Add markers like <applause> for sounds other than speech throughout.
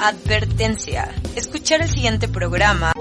Advertencia. Escuchar el siguiente programa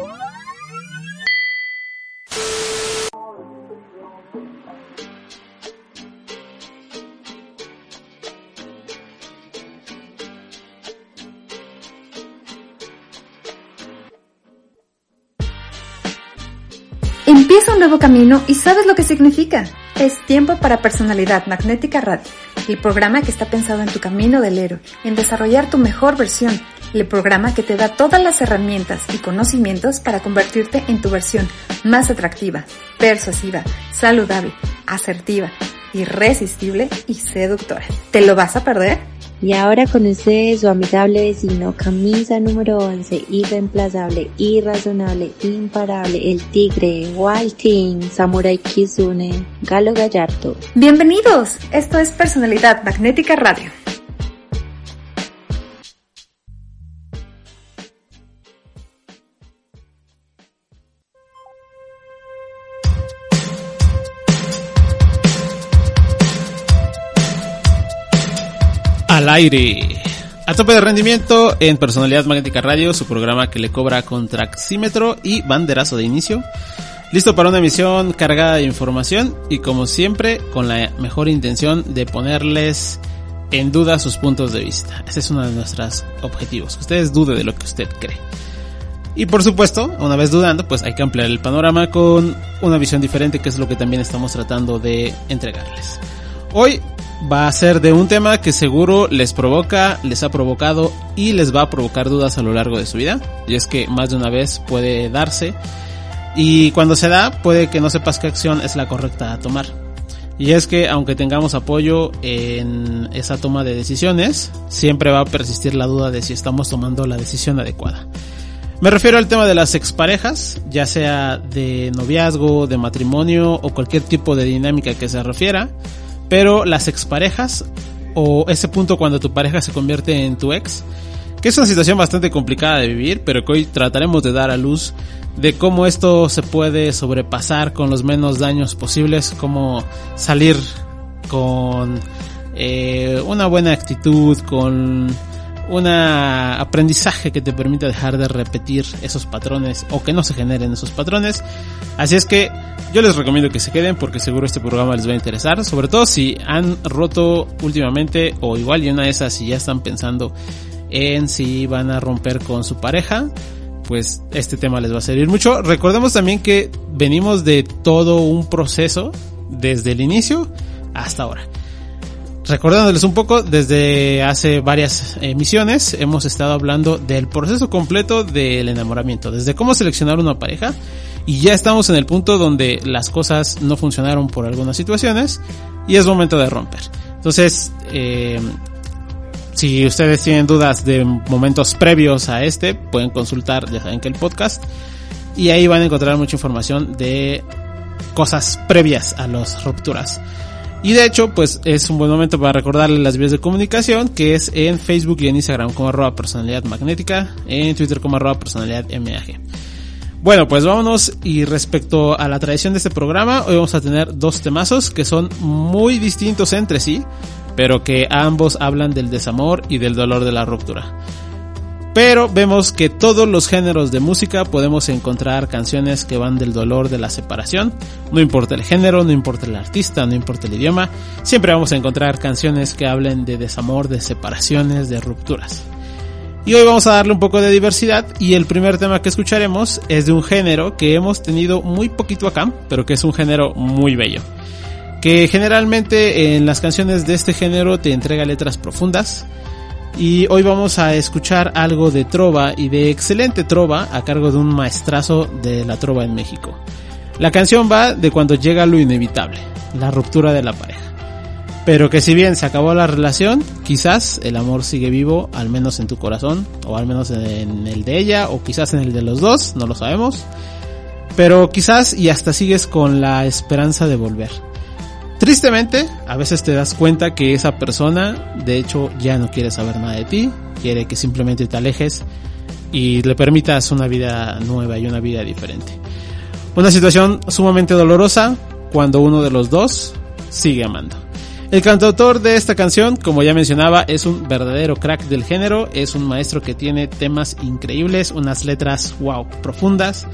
Empieza un nuevo camino y sabes lo que significa. Es tiempo para Personalidad Magnética Radio, el programa que está pensado en tu camino del héroe, en desarrollar tu mejor versión, el programa que te da todas las herramientas y conocimientos para convertirte en tu versión más atractiva, persuasiva, saludable, asertiva, irresistible y seductora. ¿Te lo vas a perder? Y ahora con ustedes su amigable vecino, camisa número 11, irreemplazable, irrazonable, imparable, el tigre, Walting, Samurai Kizune, Galo Gallardo. Bienvenidos, esto es Personalidad Magnética Radio. Aire. A tope de rendimiento en Personalidad Magnética Radio, su programa que le cobra contraxímetro y banderazo de inicio. Listo para una emisión cargada de información y como siempre con la mejor intención de ponerles en duda sus puntos de vista. Ese es uno de nuestros objetivos, que ustedes duden de lo que usted cree. Y por supuesto, una vez dudando, pues hay que ampliar el panorama con una visión diferente, que es lo que también estamos tratando de entregarles. Hoy va a ser de un tema que seguro les provoca, les ha provocado y les va a provocar dudas a lo largo de su vida. Y es que más de una vez puede darse. Y cuando se da, puede que no sepas qué acción es la correcta a tomar. Y es que aunque tengamos apoyo en esa toma de decisiones, siempre va a persistir la duda de si estamos tomando la decisión adecuada. Me refiero al tema de las exparejas, ya sea de noviazgo, de matrimonio o cualquier tipo de dinámica que se refiera pero las exparejas o ese punto cuando tu pareja se convierte en tu ex, que es una situación bastante complicada de vivir, pero que hoy trataremos de dar a luz de cómo esto se puede sobrepasar con los menos daños posibles, cómo salir con eh, una buena actitud, con un aprendizaje que te permita dejar de repetir esos patrones o que no se generen esos patrones. Así es que yo les recomiendo que se queden porque seguro este programa les va a interesar, sobre todo si han roto últimamente o igual y una de esas si ya están pensando en si van a romper con su pareja, pues este tema les va a servir mucho. Recordemos también que venimos de todo un proceso desde el inicio hasta ahora. Recordándoles un poco, desde hace varias emisiones hemos estado hablando del proceso completo del enamoramiento, desde cómo seleccionar una pareja y ya estamos en el punto donde las cosas no funcionaron por algunas situaciones y es momento de romper. Entonces, eh, si ustedes tienen dudas de momentos previos a este, pueden consultar, que el podcast, y ahí van a encontrar mucha información de cosas previas a las rupturas. Y de hecho, pues es un buen momento para recordarles las vías de comunicación, que es en Facebook y en Instagram como arroba personalidad magnética, en Twitter como arroba personalidad MAG. Bueno, pues vámonos y respecto a la tradición de este programa, hoy vamos a tener dos temazos que son muy distintos entre sí, pero que ambos hablan del desamor y del dolor de la ruptura. Pero vemos que todos los géneros de música podemos encontrar canciones que van del dolor de la separación. No importa el género, no importa el artista, no importa el idioma. Siempre vamos a encontrar canciones que hablen de desamor, de separaciones, de rupturas. Y hoy vamos a darle un poco de diversidad y el primer tema que escucharemos es de un género que hemos tenido muy poquito acá, pero que es un género muy bello. Que generalmente en las canciones de este género te entrega letras profundas, y hoy vamos a escuchar algo de trova y de excelente trova a cargo de un maestrazo de la trova en México. La canción va de cuando llega lo inevitable, la ruptura de la pareja. Pero que si bien se acabó la relación, quizás el amor sigue vivo, al menos en tu corazón, o al menos en el de ella, o quizás en el de los dos, no lo sabemos. Pero quizás y hasta sigues con la esperanza de volver. Tristemente, a veces te das cuenta que esa persona, de hecho, ya no quiere saber nada de ti, quiere que simplemente te alejes y le permitas una vida nueva y una vida diferente. Una situación sumamente dolorosa cuando uno de los dos sigue amando. El cantautor de esta canción, como ya mencionaba, es un verdadero crack del género, es un maestro que tiene temas increíbles, unas letras wow, profundas.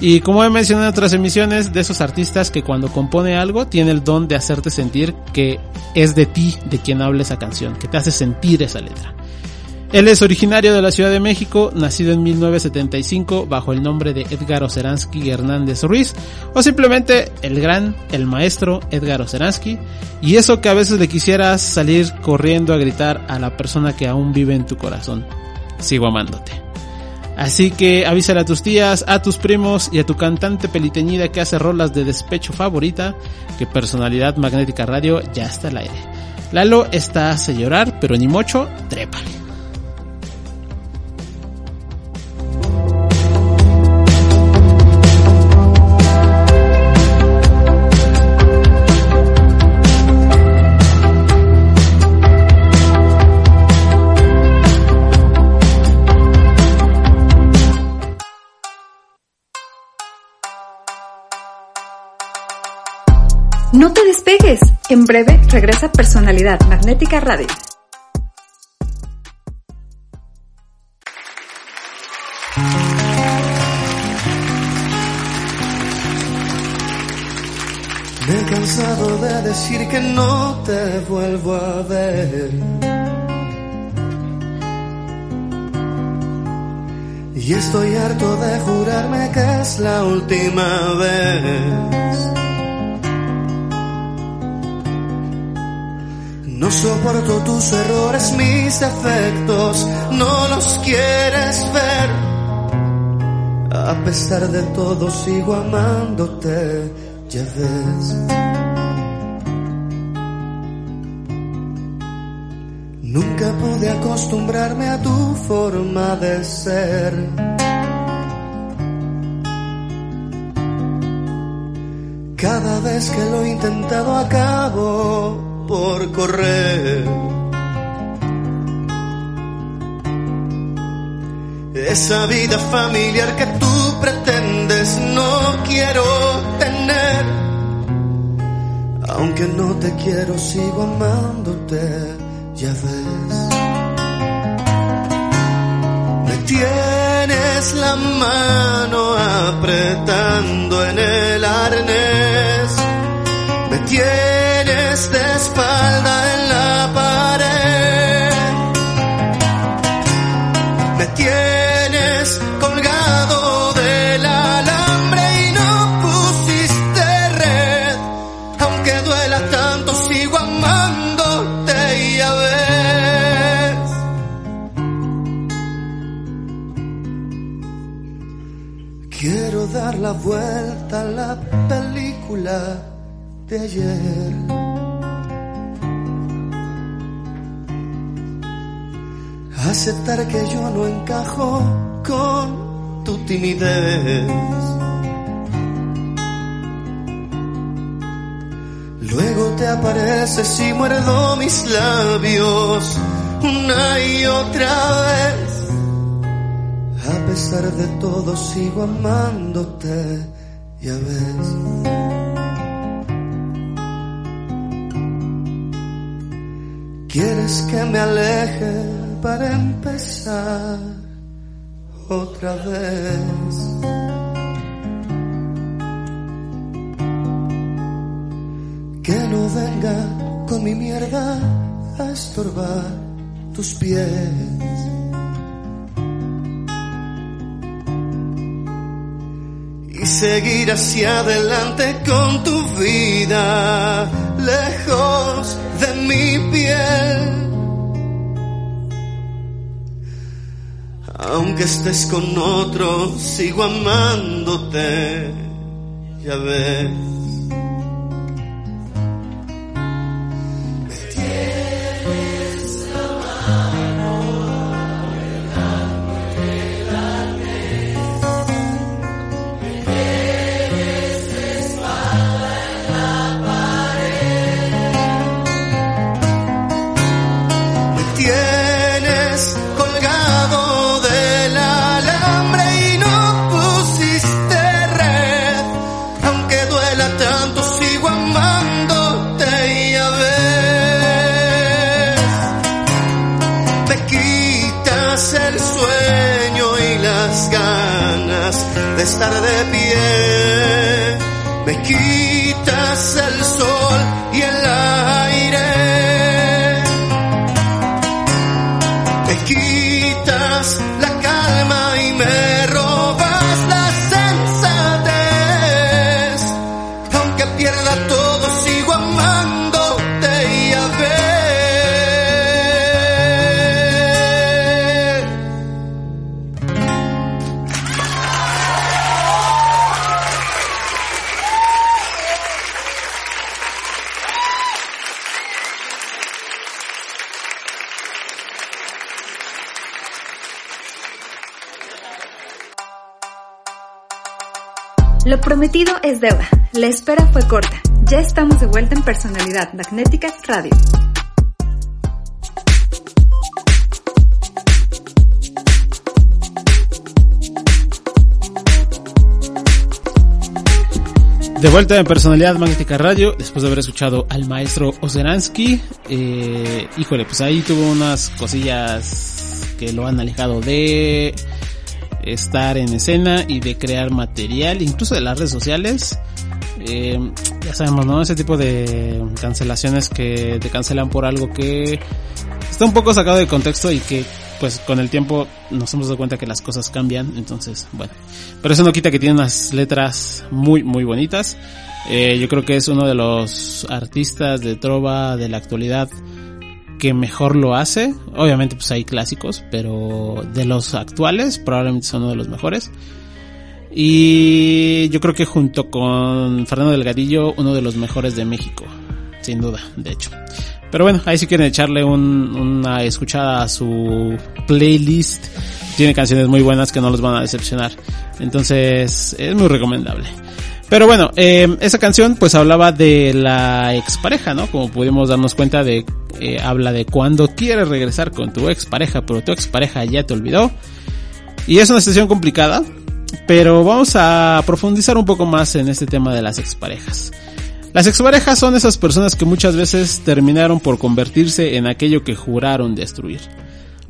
Y como he mencionado en otras emisiones, de esos artistas que cuando compone algo tiene el don de hacerte sentir que es de ti de quien habla esa canción, que te hace sentir esa letra. Él es originario de la Ciudad de México, nacido en 1975 bajo el nombre de Edgar Oceransky Hernández Ruiz, o simplemente el gran, el maestro Edgar Oceransky, y eso que a veces le quisieras salir corriendo a gritar a la persona que aún vive en tu corazón. Sigo amándote. Así que avísale a tus tías, a tus primos y a tu cantante peliteñida que hace rolas de despecho favorita, que Personalidad Magnética Radio ya está al aire. Lalo está hace llorar, pero ni mocho, trépale. En breve regresa Personalidad Magnética Radio. Me he cansado de decir que no te vuelvo a ver. Y estoy harto de jurarme que es la última vez. No soporto tus errores, mis defectos, no los quieres ver. A pesar de todo sigo amándote, ya ves. Nunca pude acostumbrarme a tu forma de ser. Cada vez que lo he intentado acabo por correr. Esa vida familiar que tú pretendes no quiero tener. Aunque no te quiero, sigo amándote, ya ves. Me tienes la mano apretando en el arnés. Me tienes de espalda en la pared. Me tienes colgado del alambre y no pusiste red. Aunque duela tanto, sigo amándote, ya ves. Quiero dar la vuelta a la película de ayer. Aceptar que yo no encajo con tu timidez. Luego te apareces y muerdo mis labios una y otra vez. A pesar de todo sigo amándote, ya ves. ¿Quieres que me aleje para empezar otra vez? Que no venga con mi mierda a estorbar tus pies. Y seguir hacia adelante con tu vida, lejos de mi piel. Aunque estés con otro, sigo amándote, ya ves. Me quitas deuda. La espera fue corta. Ya estamos de vuelta en Personalidad Magnética Radio. De vuelta en Personalidad Magnética Radio, después de haber escuchado al maestro Ozeransky, eh, híjole, pues ahí tuvo unas cosillas que lo han alejado de estar en escena y de crear material, incluso de las redes sociales. Eh, ya sabemos, ¿no? Ese tipo de cancelaciones que te cancelan por algo que está un poco sacado de contexto y que pues con el tiempo nos hemos dado cuenta que las cosas cambian, entonces bueno. Pero eso no quita que tiene unas letras muy muy bonitas. Eh, yo creo que es uno de los artistas de trova de la actualidad que mejor lo hace. Obviamente pues hay clásicos, pero de los actuales probablemente son uno de los mejores. Y yo creo que junto con Fernando Delgadillo, uno de los mejores de México. Sin duda, de hecho. Pero bueno, ahí si quieren echarle un, una escuchada a su playlist. Tiene canciones muy buenas que no los van a decepcionar. Entonces, es muy recomendable. Pero bueno, eh, esa canción pues hablaba de la expareja, ¿no? Como pudimos darnos cuenta de, eh, habla de cuando quieres regresar con tu expareja, pero tu expareja ya te olvidó. Y es una situación complicada, pero vamos a profundizar un poco más en este tema de las exparejas. Las exparejas son esas personas que muchas veces terminaron por convertirse en aquello que juraron destruir.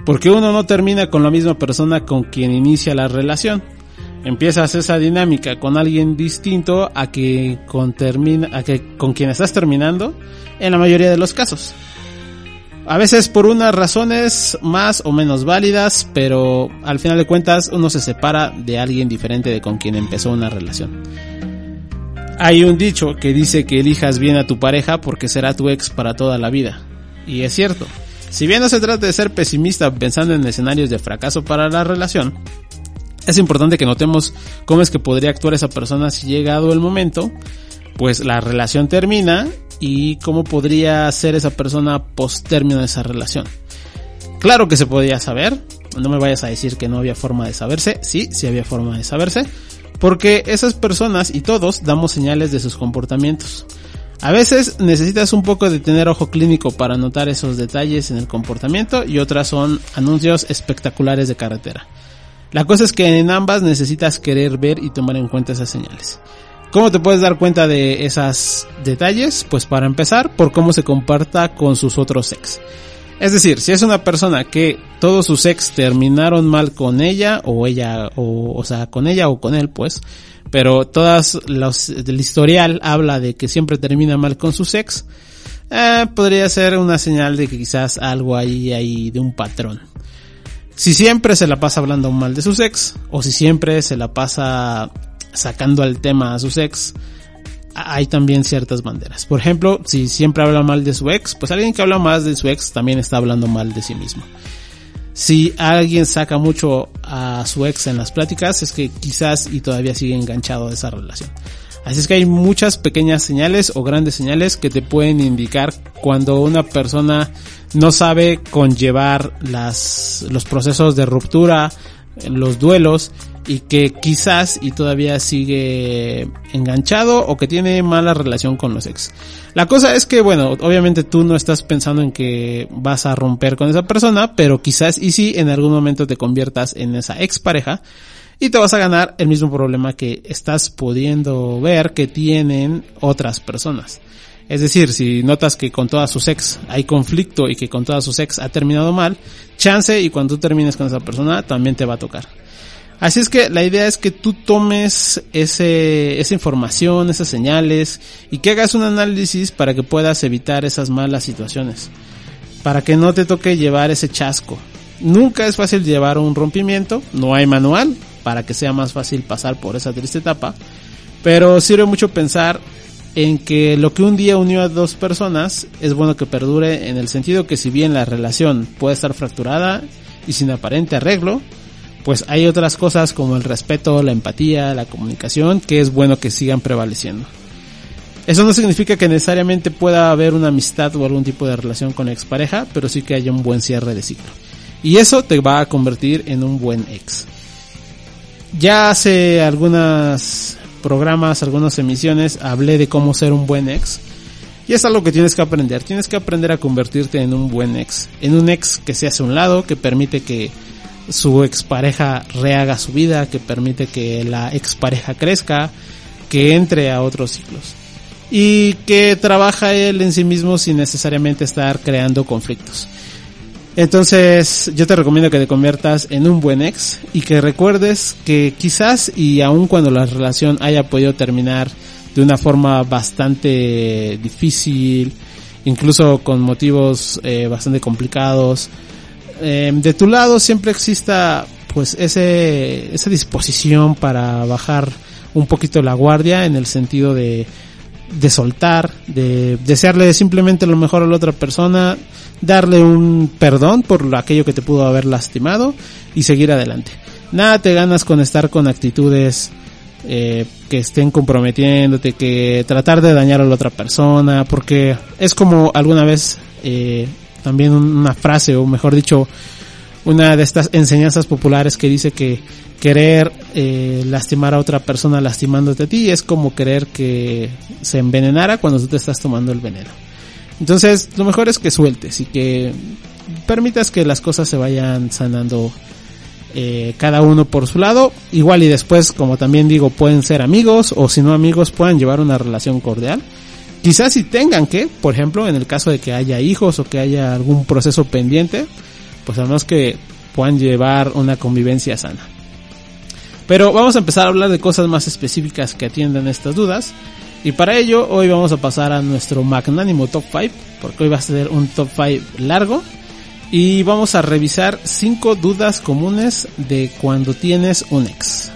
Porque uno no termina con la misma persona con quien inicia la relación. Empiezas esa dinámica con alguien distinto a que con, termina, a que con quien estás terminando en la mayoría de los casos. A veces por unas razones más o menos válidas, pero al final de cuentas uno se separa de alguien diferente de con quien empezó una relación. Hay un dicho que dice que elijas bien a tu pareja porque será tu ex para toda la vida. Y es cierto. Si bien no se trata de ser pesimista pensando en escenarios de fracaso para la relación, es importante que notemos cómo es que podría actuar esa persona si llegado el momento, pues la relación termina y cómo podría ser esa persona post término de esa relación. Claro que se podía saber, no me vayas a decir que no había forma de saberse, sí, sí había forma de saberse, porque esas personas y todos damos señales de sus comportamientos. A veces necesitas un poco de tener ojo clínico para notar esos detalles en el comportamiento y otras son anuncios espectaculares de carretera. La cosa es que en ambas necesitas querer ver y tomar en cuenta esas señales. ¿Cómo te puedes dar cuenta de esos detalles? Pues para empezar, por cómo se comporta con sus otros ex. Es decir, si es una persona que todos sus ex terminaron mal con ella o ella o, o sea, con ella o con él, pues, pero todas los del historial habla de que siempre termina mal con sus ex, eh, podría ser una señal de que quizás algo ahí hay de un patrón. Si siempre se la pasa hablando mal de sus ex o si siempre se la pasa sacando al tema a sus ex, hay también ciertas banderas. Por ejemplo, si siempre habla mal de su ex, pues alguien que habla más de su ex también está hablando mal de sí mismo. Si alguien saca mucho a su ex en las pláticas, es que quizás y todavía sigue enganchado a esa relación. Así es que hay muchas pequeñas señales o grandes señales que te pueden indicar cuando una persona no sabe conllevar las, los procesos de ruptura, los duelos y que quizás y todavía sigue enganchado o que tiene mala relación con los ex. La cosa es que, bueno, obviamente tú no estás pensando en que vas a romper con esa persona, pero quizás y si en algún momento te conviertas en esa ex pareja y te vas a ganar el mismo problema que estás pudiendo ver que tienen otras personas. Es decir, si notas que con todas sus ex hay conflicto y que con todas sus ex ha terminado mal, chance y cuando tú termines con esa persona también te va a tocar. Así es que la idea es que tú tomes ese, esa información, esas señales y que hagas un análisis para que puedas evitar esas malas situaciones. Para que no te toque llevar ese chasco. Nunca es fácil llevar un rompimiento, no hay manual para que sea más fácil pasar por esa triste etapa, pero sirve mucho pensar en que lo que un día unió a dos personas es bueno que perdure en el sentido que si bien la relación puede estar fracturada y sin aparente arreglo, pues hay otras cosas como el respeto, la empatía, la comunicación, que es bueno que sigan prevaleciendo. Eso no significa que necesariamente pueda haber una amistad o algún tipo de relación con la expareja, pero sí que haya un buen cierre de ciclo. Y eso te va a convertir en un buen ex. Ya hace algunos programas, algunas emisiones, hablé de cómo ser un buen ex. Y es algo que tienes que aprender. Tienes que aprender a convertirte en un buen ex. En un ex que se hace a un lado, que permite que su expareja rehaga su vida, que permite que la expareja crezca, que entre a otros ciclos. Y que trabaja él en sí mismo sin necesariamente estar creando conflictos. Entonces, yo te recomiendo que te conviertas en un buen ex y que recuerdes que quizás y aun cuando la relación haya podido terminar de una forma bastante difícil, incluso con motivos eh, bastante complicados, eh, de tu lado siempre exista pues ese, esa disposición para bajar un poquito la guardia en el sentido de, de soltar, de desearle simplemente lo mejor a la otra persona, darle un perdón por aquello que te pudo haber lastimado y seguir adelante. Nada te ganas con estar con actitudes eh, que estén comprometiéndote, que tratar de dañar a la otra persona, porque es como alguna vez eh, también una frase, o mejor dicho, una de estas enseñanzas populares que dice que querer eh, lastimar a otra persona lastimándote a ti es como querer que se envenenara cuando tú te estás tomando el veneno. Entonces, lo mejor es que sueltes y que permitas que las cosas se vayan sanando eh, cada uno por su lado. Igual y después, como también digo, pueden ser amigos o si no amigos, puedan llevar una relación cordial. Quizás si tengan que, por ejemplo, en el caso de que haya hijos o que haya algún proceso pendiente, pues al menos que puedan llevar una convivencia sana. Pero vamos a empezar a hablar de cosas más específicas que atiendan estas dudas. Y para ello, hoy vamos a pasar a nuestro magnánimo top 5, porque hoy va a ser un top 5 largo. Y vamos a revisar 5 dudas comunes de cuando tienes un ex.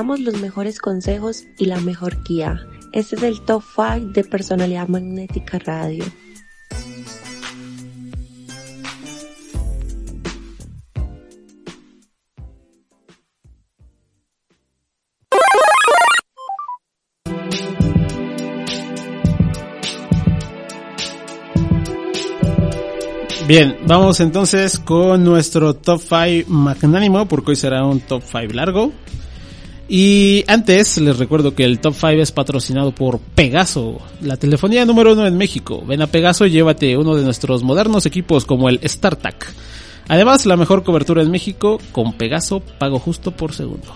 Damos los mejores consejos y la mejor guía. Este es el Top 5 de Personalidad Magnética Radio. Bien, vamos entonces con nuestro top 5 magnánimo, porque hoy será un top 5 largo. Y antes les recuerdo que el top 5 es patrocinado por Pegaso, la telefonía número uno en México. Ven a Pegaso y llévate uno de nuestros modernos equipos como el StarTAC. Además, la mejor cobertura en México con Pegaso, pago justo por segundo.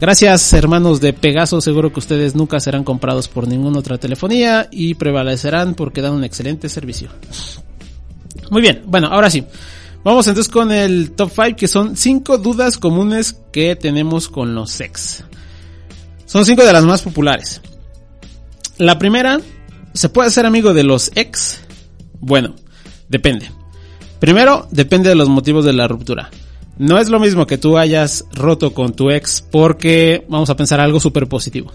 Gracias hermanos de Pegaso, seguro que ustedes nunca serán comprados por ninguna otra telefonía y prevalecerán porque dan un excelente servicio. Muy bien, bueno, ahora sí. Vamos entonces con el top 5 que son 5 dudas comunes que tenemos con los ex. Son 5 de las más populares. La primera, ¿se puede ser amigo de los ex? Bueno, depende. Primero, depende de los motivos de la ruptura. No es lo mismo que tú hayas roto con tu ex porque vamos a pensar algo súper positivo.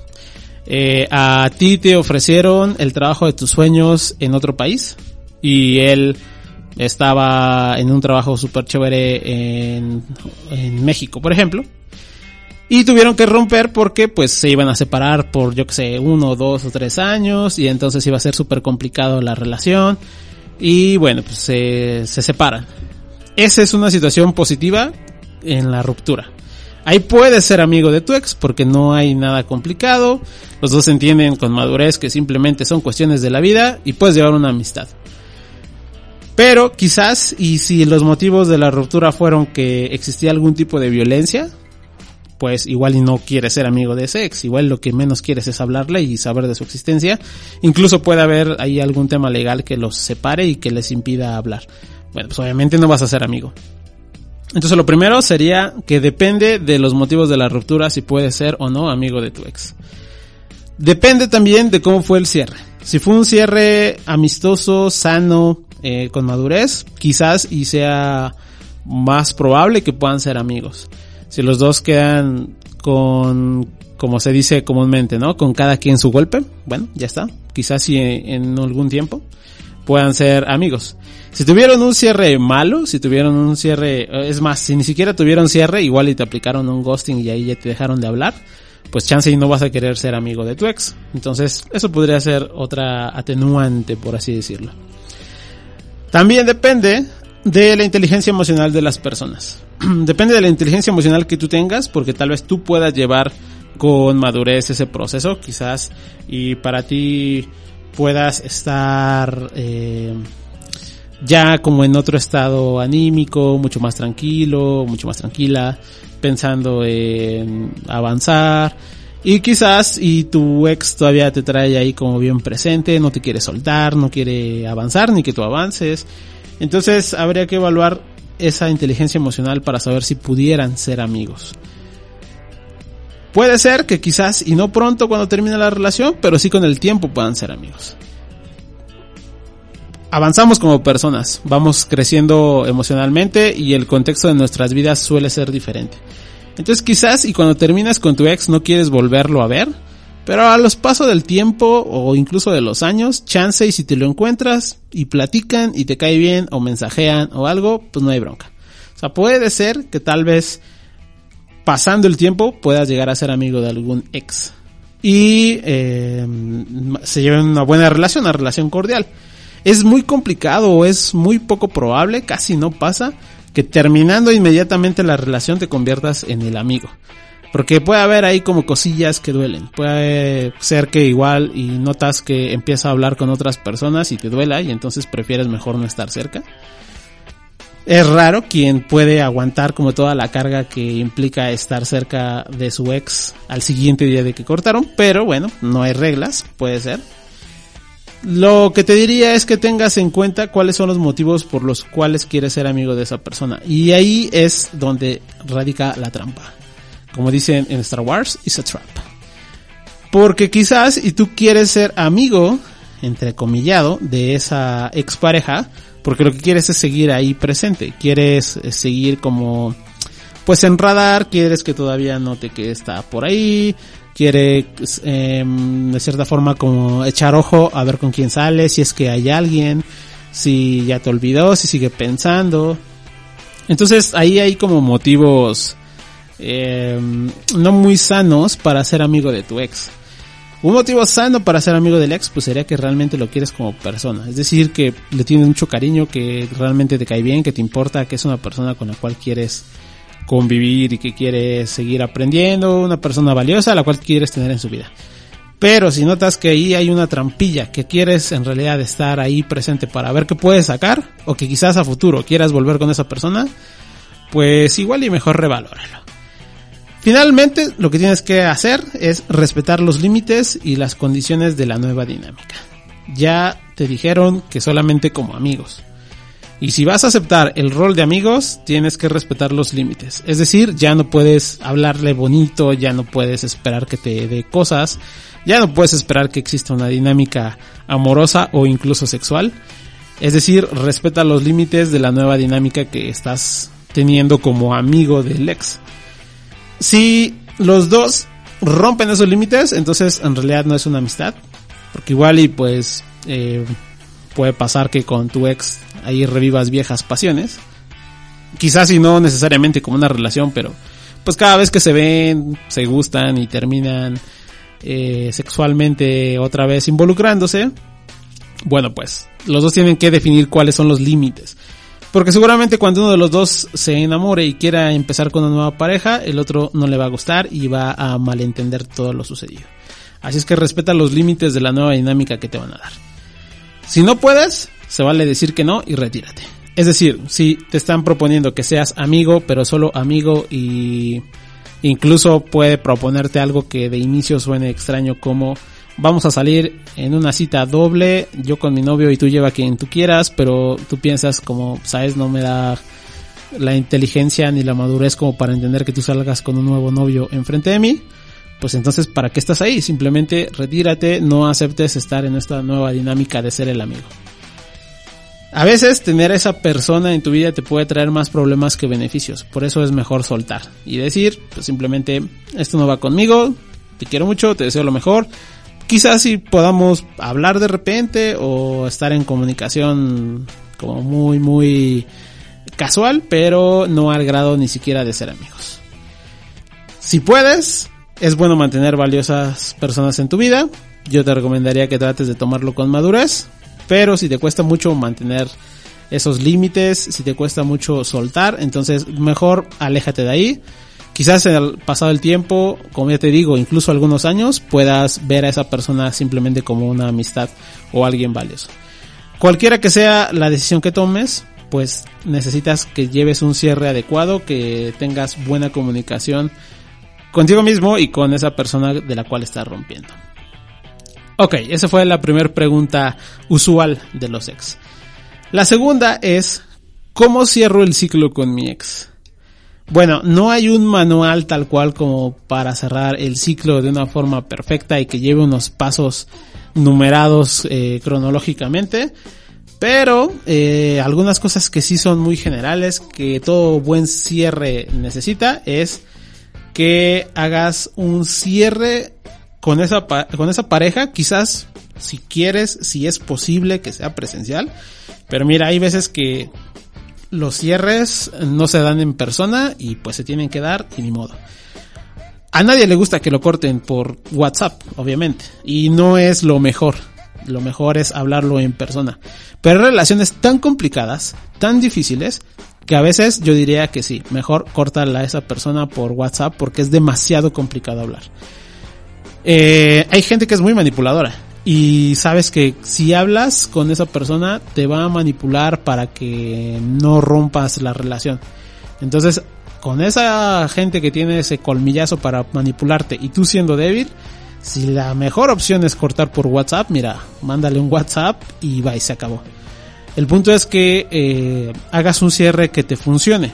Eh, a ti te ofrecieron el trabajo de tus sueños en otro país y él estaba en un trabajo súper chévere en, en México, por ejemplo. Y tuvieron que romper porque pues se iban a separar por yo que sé, uno, dos o tres años y entonces iba a ser súper complicado la relación y bueno, pues se, se separan. Esa es una situación positiva en la ruptura. Ahí puedes ser amigo de tu ex porque no hay nada complicado. Los dos entienden con madurez que simplemente son cuestiones de la vida y puedes llevar una amistad. Pero quizás, y si los motivos de la ruptura fueron que existía algún tipo de violencia, pues igual y no quieres ser amigo de ese ex, igual lo que menos quieres es hablarle y saber de su existencia. Incluso puede haber ahí algún tema legal que los separe y que les impida hablar. Bueno, pues obviamente no vas a ser amigo. Entonces lo primero sería que depende de los motivos de la ruptura si puedes ser o no amigo de tu ex. Depende también de cómo fue el cierre. Si fue un cierre amistoso, sano, eh, con madurez, quizás y sea más probable que puedan ser amigos. Si los dos quedan con, como se dice comúnmente, ¿no? Con cada quien su golpe, bueno, ya está. Quizás si en algún tiempo puedan ser amigos. Si tuvieron un cierre malo, si tuvieron un cierre, es más, si ni siquiera tuvieron cierre, igual y te aplicaron un ghosting y ahí ya te dejaron de hablar, pues chance y no vas a querer ser amigo de tu ex. Entonces, eso podría ser otra atenuante, por así decirlo. También depende de la inteligencia emocional de las personas. <clears throat> depende de la inteligencia emocional que tú tengas, porque tal vez tú puedas llevar con madurez ese proceso, quizás, y para ti puedas estar eh, ya como en otro estado anímico, mucho más tranquilo, mucho más tranquila, pensando en avanzar. Y quizás, y tu ex todavía te trae ahí como bien presente, no te quiere soltar, no quiere avanzar, ni que tú avances. Entonces habría que evaluar esa inteligencia emocional para saber si pudieran ser amigos. Puede ser que quizás, y no pronto cuando termine la relación, pero sí con el tiempo puedan ser amigos. Avanzamos como personas, vamos creciendo emocionalmente y el contexto de nuestras vidas suele ser diferente. Entonces quizás y cuando terminas con tu ex no quieres volverlo a ver, pero a los pasos del tiempo o incluso de los años, chance y si te lo encuentras y platican y te cae bien o mensajean o algo, pues no hay bronca. O sea, puede ser que tal vez pasando el tiempo puedas llegar a ser amigo de algún ex. Y eh, se lleven una buena relación, una relación cordial. Es muy complicado o es muy poco probable, casi no pasa, que terminando inmediatamente la relación te conviertas en el amigo. Porque puede haber ahí como cosillas que duelen. Puede ser que igual y notas que empieza a hablar con otras personas y te duela y entonces prefieres mejor no estar cerca es raro quien puede aguantar como toda la carga que implica estar cerca de su ex al siguiente día de que cortaron, pero bueno, no hay reglas, puede ser. Lo que te diría es que tengas en cuenta cuáles son los motivos por los cuales quieres ser amigo de esa persona. Y ahí es donde radica la trampa. Como dicen en Star Wars, it's a trap. Porque quizás y tú quieres ser amigo, entre comillado, de esa expareja, porque lo que quieres es seguir ahí presente, quieres eh, seguir como pues en radar, quieres que todavía note que está por ahí, quiere eh, de cierta forma como echar ojo a ver con quién sale, si es que hay alguien, si ya te olvidó, si sigue pensando. Entonces ahí hay como motivos eh, no muy sanos para ser amigo de tu ex. Un motivo sano para ser amigo del ex, pues sería que realmente lo quieres como persona. Es decir, que le tienes mucho cariño, que realmente te cae bien, que te importa, que es una persona con la cual quieres convivir y que quieres seguir aprendiendo, una persona valiosa la cual quieres tener en su vida. Pero si notas que ahí hay una trampilla, que quieres en realidad estar ahí presente para ver qué puedes sacar, o que quizás a futuro quieras volver con esa persona, pues igual y mejor revalóralo. Finalmente, lo que tienes que hacer es respetar los límites y las condiciones de la nueva dinámica. Ya te dijeron que solamente como amigos. Y si vas a aceptar el rol de amigos, tienes que respetar los límites. Es decir, ya no puedes hablarle bonito, ya no puedes esperar que te dé cosas, ya no puedes esperar que exista una dinámica amorosa o incluso sexual. Es decir, respeta los límites de la nueva dinámica que estás teniendo como amigo del ex. Si los dos rompen esos límites, entonces en realidad no es una amistad. Porque igual y pues eh, puede pasar que con tu ex ahí revivas viejas pasiones. Quizás y no necesariamente como una relación, pero pues cada vez que se ven, se gustan y terminan eh, sexualmente otra vez involucrándose, bueno pues los dos tienen que definir cuáles son los límites. Porque seguramente cuando uno de los dos se enamore y quiera empezar con una nueva pareja, el otro no le va a gustar y va a malentender todo lo sucedido. Así es que respeta los límites de la nueva dinámica que te van a dar. Si no puedes, se vale decir que no y retírate. Es decir, si te están proponiendo que seas amigo, pero solo amigo y incluso puede proponerte algo que de inicio suene extraño como vamos a salir en una cita doble, yo con mi novio y tú lleva quien tú quieras, pero tú piensas como, sabes, no me da la inteligencia ni la madurez como para entender que tú salgas con un nuevo novio enfrente de mí, pues entonces, ¿para qué estás ahí? Simplemente retírate, no aceptes estar en esta nueva dinámica de ser el amigo. A veces tener a esa persona en tu vida te puede traer más problemas que beneficios, por eso es mejor soltar y decir, pues simplemente, esto no va conmigo, te quiero mucho, te deseo lo mejor, quizás si podamos hablar de repente o estar en comunicación como muy, muy casual, pero no al grado ni siquiera de ser amigos. Si puedes, es bueno mantener valiosas personas en tu vida. Yo te recomendaría que trates de tomarlo con madurez, pero si te cuesta mucho mantener esos límites, si te cuesta mucho soltar, entonces mejor aléjate de ahí quizás en el pasado el tiempo, como ya te digo, incluso algunos años, puedas ver a esa persona simplemente como una amistad o alguien valioso. Cualquiera que sea la decisión que tomes, pues necesitas que lleves un cierre adecuado, que tengas buena comunicación contigo mismo y con esa persona de la cual estás rompiendo. Ok, esa fue la primera pregunta usual de los ex. La segunda es, ¿cómo cierro el ciclo con mi ex? Bueno, no hay un manual tal cual como para cerrar el ciclo de una forma perfecta y que lleve unos pasos numerados eh, cronológicamente, pero eh, algunas cosas que sí son muy generales, que todo buen cierre necesita, es que hagas un cierre con esa, con esa pareja, quizás si quieres, si es posible que sea presencial, pero mira, hay veces que los cierres no se dan en persona y pues se tienen que dar y ni modo. A nadie le gusta que lo corten por WhatsApp, obviamente, y no es lo mejor. Lo mejor es hablarlo en persona. Pero hay relaciones tan complicadas, tan difíciles, que a veces yo diría que sí, mejor córtala a esa persona por WhatsApp porque es demasiado complicado hablar. Eh, hay gente que es muy manipuladora y sabes que si hablas con esa persona te va a manipular para que no rompas la relación. Entonces, con esa gente que tiene ese colmillazo para manipularte y tú siendo débil, si la mejor opción es cortar por WhatsApp, mira, mándale un WhatsApp y va y se acabó. El punto es que eh, hagas un cierre que te funcione.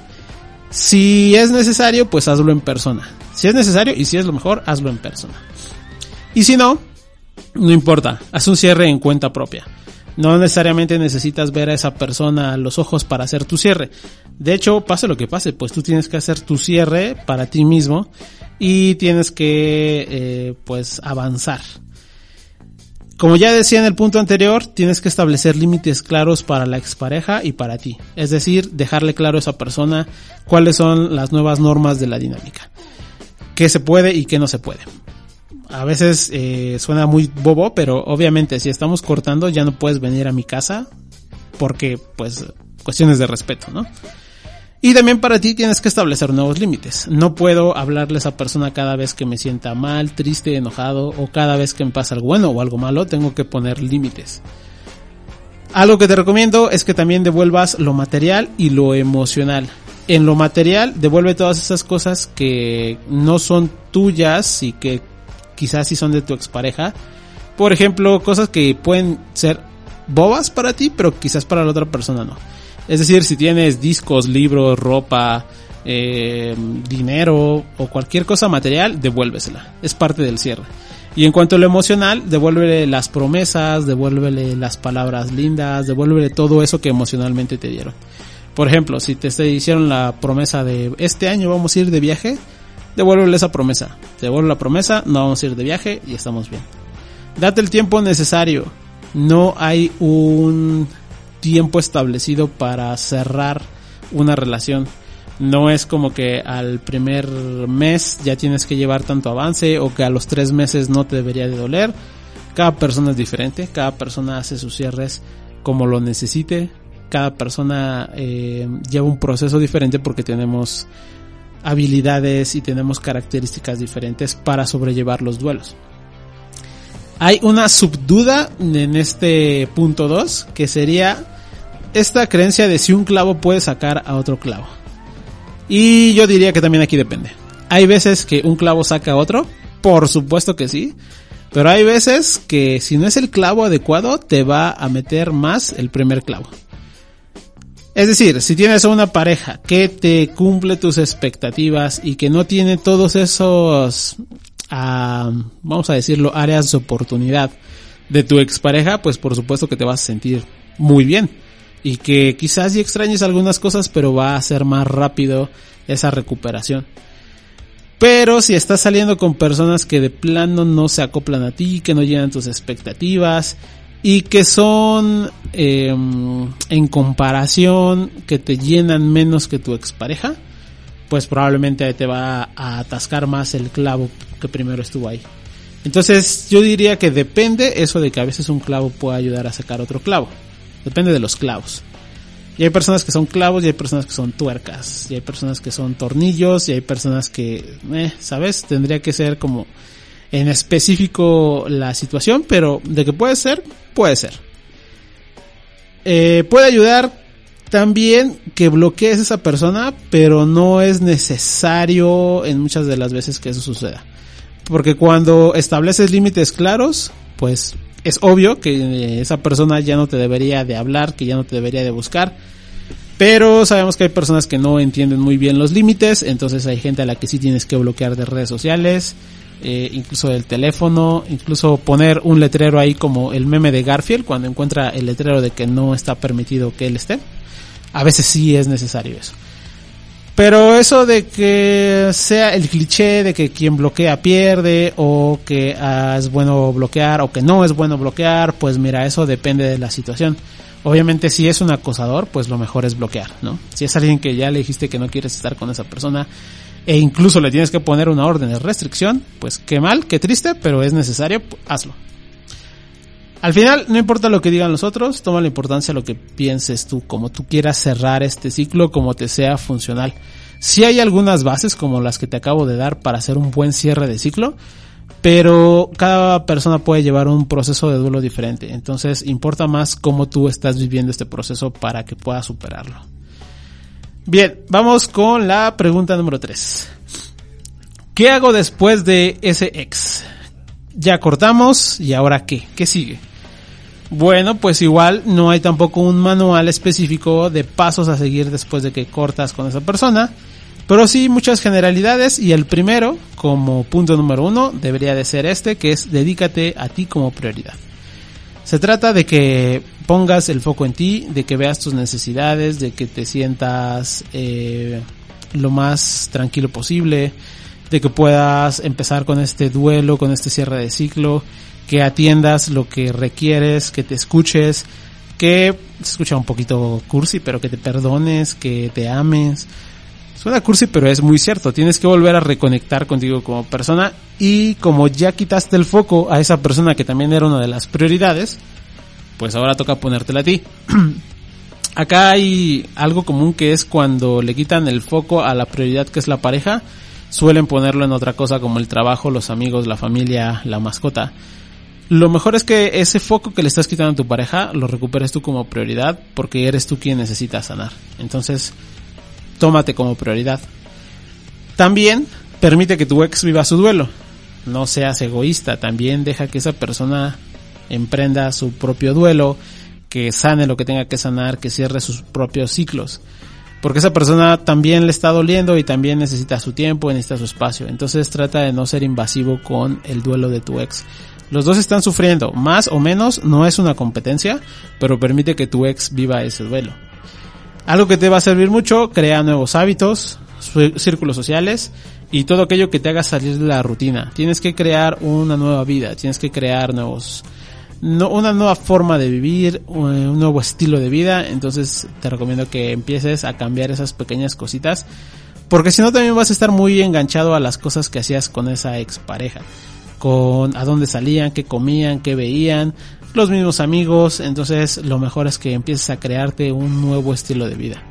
Si es necesario, pues hazlo en persona. Si es necesario y si es lo mejor, hazlo en persona. Y si no, no importa, haz un cierre en cuenta propia. No necesariamente necesitas ver a esa persona a los ojos para hacer tu cierre. De hecho, pase lo que pase, pues tú tienes que hacer tu cierre para ti mismo y tienes que, eh, pues, avanzar. Como ya decía en el punto anterior, tienes que establecer límites claros para la expareja y para ti. Es decir, dejarle claro a esa persona cuáles son las nuevas normas de la dinámica. Qué se puede y qué no se puede a veces eh, suena muy bobo, pero obviamente si estamos cortando ya no puedes venir a mi casa porque pues cuestiones de respeto, ¿no? Y también para ti tienes que establecer nuevos límites. No puedo hablarle a esa persona cada vez que me sienta mal, triste, enojado o cada vez que me pasa algo bueno o algo malo, tengo que poner límites. Algo que te recomiendo es que también devuelvas lo material y lo emocional. En lo material, devuelve todas esas cosas que no son tuyas y que quizás si son de tu expareja. Por ejemplo, cosas que pueden ser bobas para ti, pero quizás para la otra persona no. Es decir, si tienes discos, libros, ropa, eh, dinero o cualquier cosa material, devuélvesela. Es parte del cierre. Y en cuanto a lo emocional, devuélvele las promesas, devuélvele las palabras lindas, devuélvele todo eso que emocionalmente te dieron. Por ejemplo, si te hicieron la promesa de este año vamos a ir de viaje, devuélvele esa promesa. Te devuelve la promesa, no vamos a ir de viaje y estamos bien. Date el tiempo necesario. No hay un tiempo establecido para cerrar una relación. No es como que al primer mes ya tienes que llevar tanto avance o que a los tres meses no te debería de doler. Cada persona es diferente, cada persona hace sus cierres como lo necesite, cada persona eh, lleva un proceso diferente porque tenemos habilidades y tenemos características diferentes para sobrellevar los duelos. Hay una subduda en este punto 2 que sería esta creencia de si un clavo puede sacar a otro clavo. Y yo diría que también aquí depende. Hay veces que un clavo saca a otro, por supuesto que sí, pero hay veces que si no es el clavo adecuado te va a meter más el primer clavo. Es decir, si tienes una pareja que te cumple tus expectativas y que no tiene todos esos, ah, vamos a decirlo, áreas de oportunidad de tu expareja, pues por supuesto que te vas a sentir muy bien. Y que quizás sí extrañes algunas cosas, pero va a ser más rápido esa recuperación. Pero si estás saliendo con personas que de plano no se acoplan a ti, que no llenan tus expectativas, y que son em, en comparación que te llenan menos que tu expareja, pues probablemente te va a atascar más el clavo que primero estuvo ahí. Entonces yo diría que depende eso de que a veces un clavo puede ayudar a sacar otro clavo. Depende de los clavos. Y hay personas que son clavos y hay personas que son tuercas. Y hay personas que son tornillos y hay personas que, eh, ¿sabes? Tendría que ser como en específico la situación, pero de que puede ser, puede ser. Eh, puede ayudar también que bloquees a esa persona, pero no es necesario en muchas de las veces que eso suceda. Porque cuando estableces límites claros, pues es obvio que esa persona ya no te debería de hablar, que ya no te debería de buscar. Pero sabemos que hay personas que no entienden muy bien los límites, entonces hay gente a la que sí tienes que bloquear de redes sociales, eh, incluso del teléfono, incluso poner un letrero ahí como el meme de Garfield cuando encuentra el letrero de que no está permitido que él esté. A veces sí es necesario eso. Pero eso de que sea el cliché de que quien bloquea pierde o que ah, es bueno bloquear o que no es bueno bloquear, pues mira, eso depende de la situación. Obviamente si es un acosador, pues lo mejor es bloquear, ¿no? Si es alguien que ya le dijiste que no quieres estar con esa persona e incluso le tienes que poner una orden de restricción, pues qué mal, qué triste, pero es necesario, hazlo. Al final, no importa lo que digan los otros, toma la importancia lo que pienses tú, como tú quieras cerrar este ciclo, como te sea funcional. Si hay algunas bases como las que te acabo de dar para hacer un buen cierre de ciclo, pero cada persona puede llevar un proceso de duelo diferente. Entonces importa más cómo tú estás viviendo este proceso para que puedas superarlo. Bien, vamos con la pregunta número 3. ¿Qué hago después de ese ex? Ya cortamos y ahora qué? ¿Qué sigue? Bueno, pues igual no hay tampoco un manual específico de pasos a seguir después de que cortas con esa persona, pero sí muchas generalidades y el primero, como punto número uno, debería de ser este, que es dedícate a ti como prioridad. Se trata de que pongas el foco en ti, de que veas tus necesidades, de que te sientas eh, lo más tranquilo posible, de que puedas empezar con este duelo, con este cierre de ciclo, que atiendas lo que requieres, que te escuches, que se escucha un poquito cursi, pero que te perdones, que te ames, Suena cursi, pero es muy cierto. Tienes que volver a reconectar contigo como persona y como ya quitaste el foco a esa persona que también era una de las prioridades, pues ahora toca ponértela a ti. <clears throat> Acá hay algo común que es cuando le quitan el foco a la prioridad que es la pareja, suelen ponerlo en otra cosa como el trabajo, los amigos, la familia, la mascota. Lo mejor es que ese foco que le estás quitando a tu pareja lo recuperes tú como prioridad porque eres tú quien necesita sanar. Entonces, tómate como prioridad. También permite que tu ex viva su duelo. No seas egoísta, también deja que esa persona emprenda su propio duelo, que sane lo que tenga que sanar, que cierre sus propios ciclos. Porque esa persona también le está doliendo y también necesita su tiempo, necesita su espacio. Entonces trata de no ser invasivo con el duelo de tu ex. Los dos están sufriendo, más o menos, no es una competencia, pero permite que tu ex viva ese duelo. Algo que te va a servir mucho, crea nuevos hábitos, círculos sociales y todo aquello que te haga salir de la rutina. Tienes que crear una nueva vida, tienes que crear nuevos, no, una nueva forma de vivir, un nuevo estilo de vida. Entonces te recomiendo que empieces a cambiar esas pequeñas cositas. Porque si no también vas a estar muy enganchado a las cosas que hacías con esa expareja. Con a dónde salían, qué comían, qué veían, los mismos amigos, entonces lo mejor es que empieces a crearte un nuevo estilo de vida.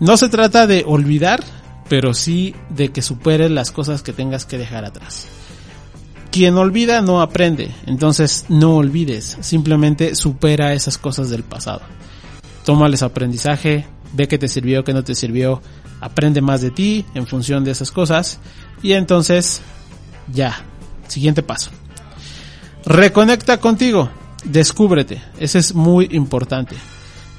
No se trata de olvidar, pero sí de que superes las cosas que tengas que dejar atrás. Quien olvida no aprende, entonces no olvides, simplemente supera esas cosas del pasado. Tómales aprendizaje, ve qué te sirvió, qué no te sirvió, aprende más de ti en función de esas cosas y entonces ya, siguiente paso. Reconecta contigo, descúbrete, ese es muy importante.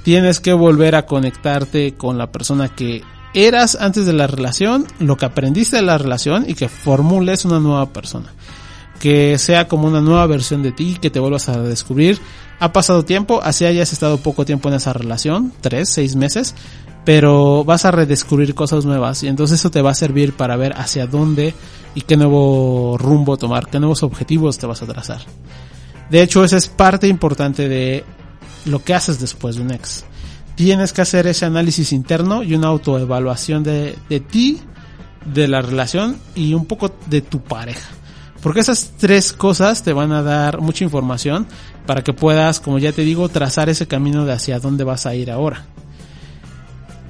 Tienes que volver a conectarte con la persona que eras antes de la relación, lo que aprendiste de la relación y que formules una nueva persona. Que sea como una nueva versión de ti, que te vuelvas a descubrir. Ha pasado tiempo, así hayas estado poco tiempo en esa relación, tres, seis meses, pero vas a redescubrir cosas nuevas y entonces eso te va a servir para ver hacia dónde y qué nuevo rumbo tomar, qué nuevos objetivos te vas a trazar. De hecho, esa es parte importante de lo que haces después de un ex. Tienes que hacer ese análisis interno y una autoevaluación de, de ti, de la relación y un poco de tu pareja. Porque esas tres cosas te van a dar mucha información para que puedas, como ya te digo, trazar ese camino de hacia dónde vas a ir ahora.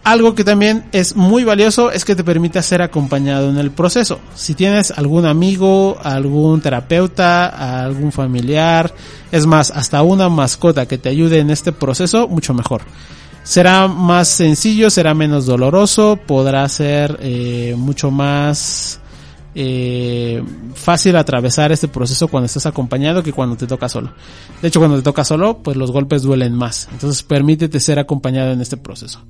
Algo que también es muy valioso es que te permita ser acompañado en el proceso. Si tienes algún amigo, algún terapeuta, algún familiar, es más, hasta una mascota que te ayude en este proceso, mucho mejor. Será más sencillo, será menos doloroso, podrá ser eh, mucho más eh, fácil atravesar este proceso cuando estás acompañado que cuando te toca solo. De hecho, cuando te toca solo, pues los golpes duelen más. Entonces, permítete ser acompañado en este proceso.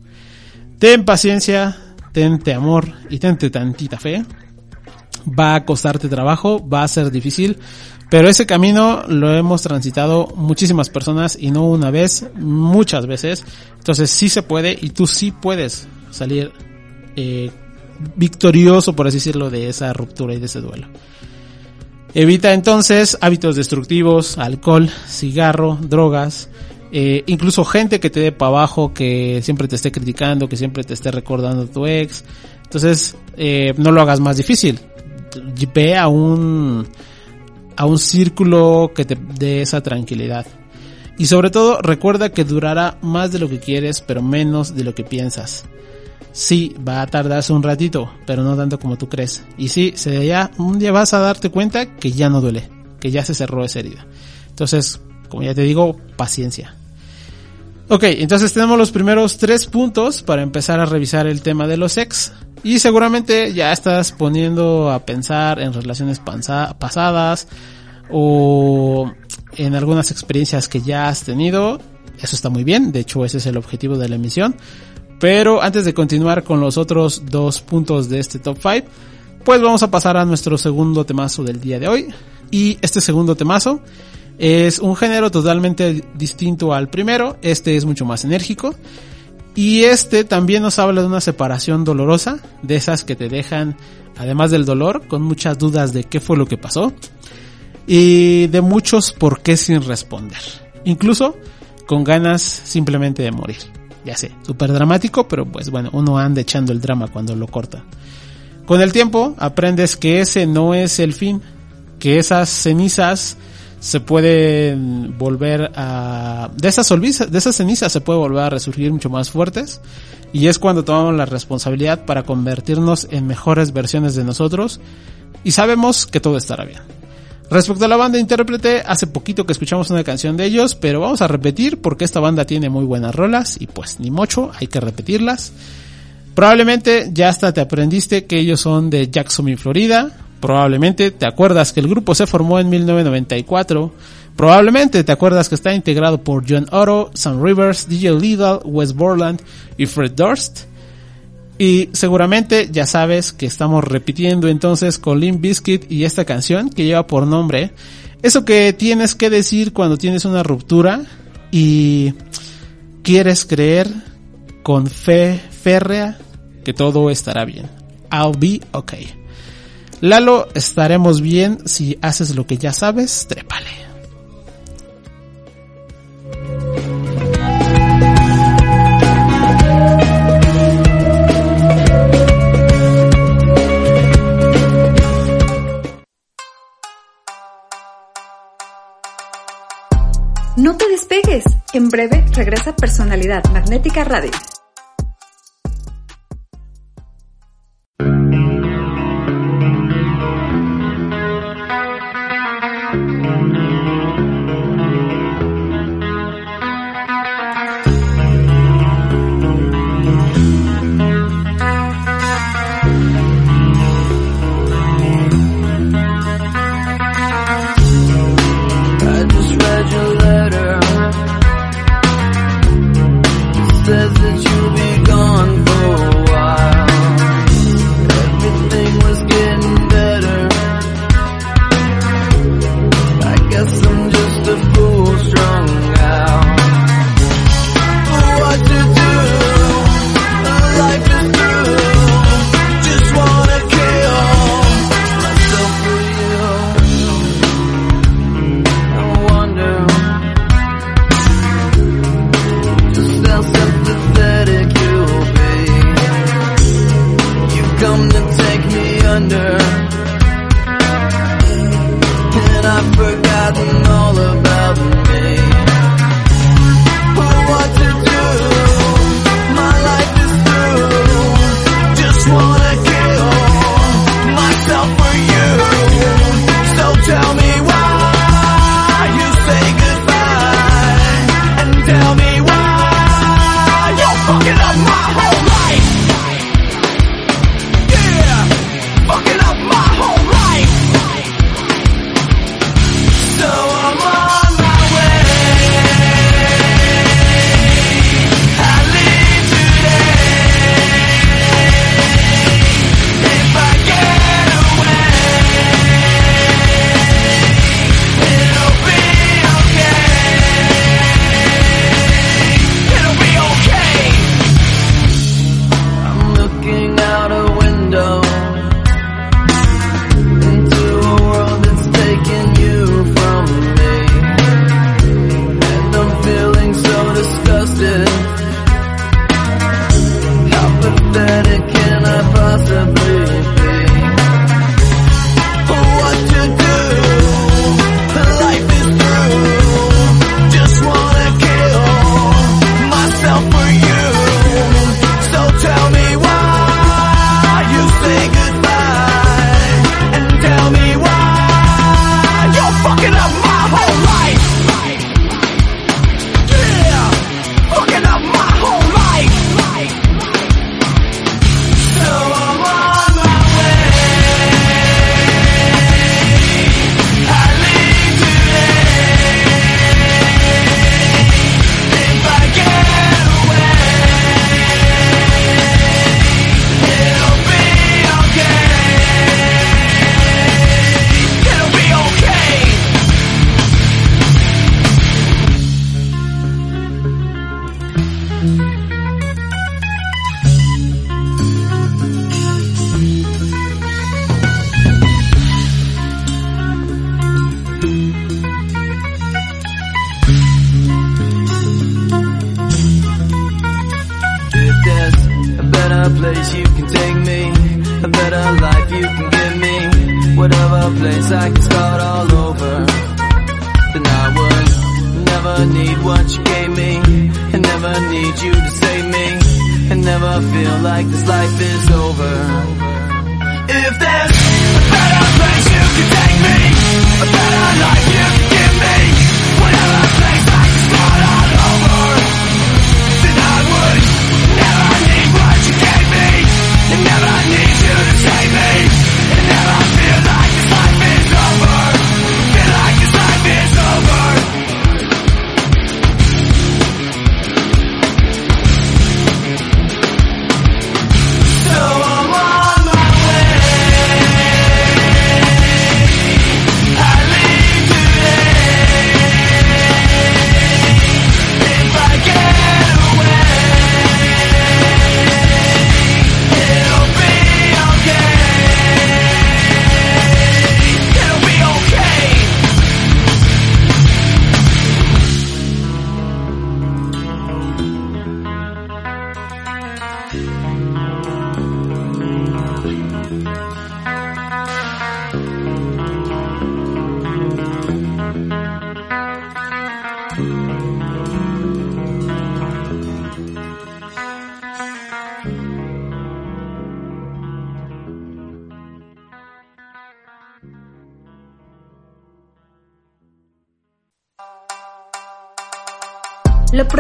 Ten paciencia, tente amor y tente tantita fe. Va a costarte trabajo, va a ser difícil, pero ese camino lo hemos transitado muchísimas personas y no una vez, muchas veces. Entonces sí se puede y tú sí puedes salir eh, victorioso, por así decirlo, de esa ruptura y de ese duelo. Evita entonces hábitos destructivos, alcohol, cigarro, drogas, eh, incluso gente que te dé para abajo, que siempre te esté criticando, que siempre te esté recordando tu ex. Entonces, eh, no lo hagas más difícil. Ve a un, a un círculo que te dé esa tranquilidad. Y sobre todo, recuerda que durará más de lo que quieres, pero menos de lo que piensas. Sí, va a tardarse un ratito, pero no tanto como tú crees. Y sí, se ya, un día vas a darte cuenta que ya no duele, que ya se cerró esa herida. Entonces, como ya te digo, paciencia. Ok, entonces tenemos los primeros tres puntos para empezar a revisar el tema de los ex. Y seguramente ya estás poniendo a pensar en relaciones pasadas o en algunas experiencias que ya has tenido. Eso está muy bien, de hecho ese es el objetivo de la emisión. Pero antes de continuar con los otros dos puntos de este top 5, pues vamos a pasar a nuestro segundo temazo del día de hoy. Y este segundo temazo es un género totalmente distinto al primero, este es mucho más enérgico. Y este también nos habla de una separación dolorosa, de esas que te dejan, además del dolor, con muchas dudas de qué fue lo que pasó. Y de muchos por qué sin responder. Incluso con ganas simplemente de morir. Ya sé, súper dramático, pero pues bueno, uno anda echando el drama cuando lo corta. Con el tiempo aprendes que ese no es el fin, que esas cenizas se pueden volver a de esas de esas cenizas se puede volver a resurgir mucho más fuertes y es cuando tomamos la responsabilidad para convertirnos en mejores versiones de nosotros y sabemos que todo estará bien. Respecto a la banda intérprete, hace poquito que escuchamos una canción de ellos, pero vamos a repetir porque esta banda tiene muy buenas rolas y pues ni mocho, hay que repetirlas. Probablemente ya hasta te aprendiste que ellos son de Jacksonville, Florida, Probablemente te acuerdas que el grupo se formó en 1994. Probablemente te acuerdas que está integrado por John Otto, Sam Rivers, DJ Lidl, Wes Borland y Fred Durst. Y seguramente ya sabes que estamos repitiendo entonces con Limp Bizkit y esta canción que lleva por nombre eso que tienes que decir cuando tienes una ruptura y quieres creer con fe férrea que todo estará bien. I'll be okay. Lalo, estaremos bien si haces lo que ya sabes, trépale. En breve regresa Personalidad Magnética Radio.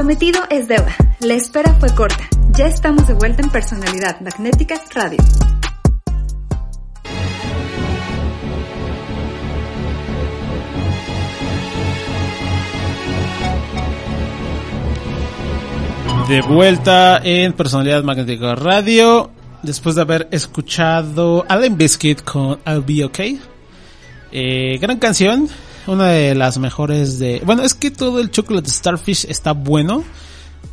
Prometido es deuda. La espera fue corta. Ya estamos de vuelta en Personalidad Magnética Radio. De vuelta en Personalidad Magnética Radio. Después de haber escuchado Alan Biscuit con I'll Be Okay. Eh, gran canción. Una de las mejores de... Bueno, es que todo el Chocolate Starfish está bueno.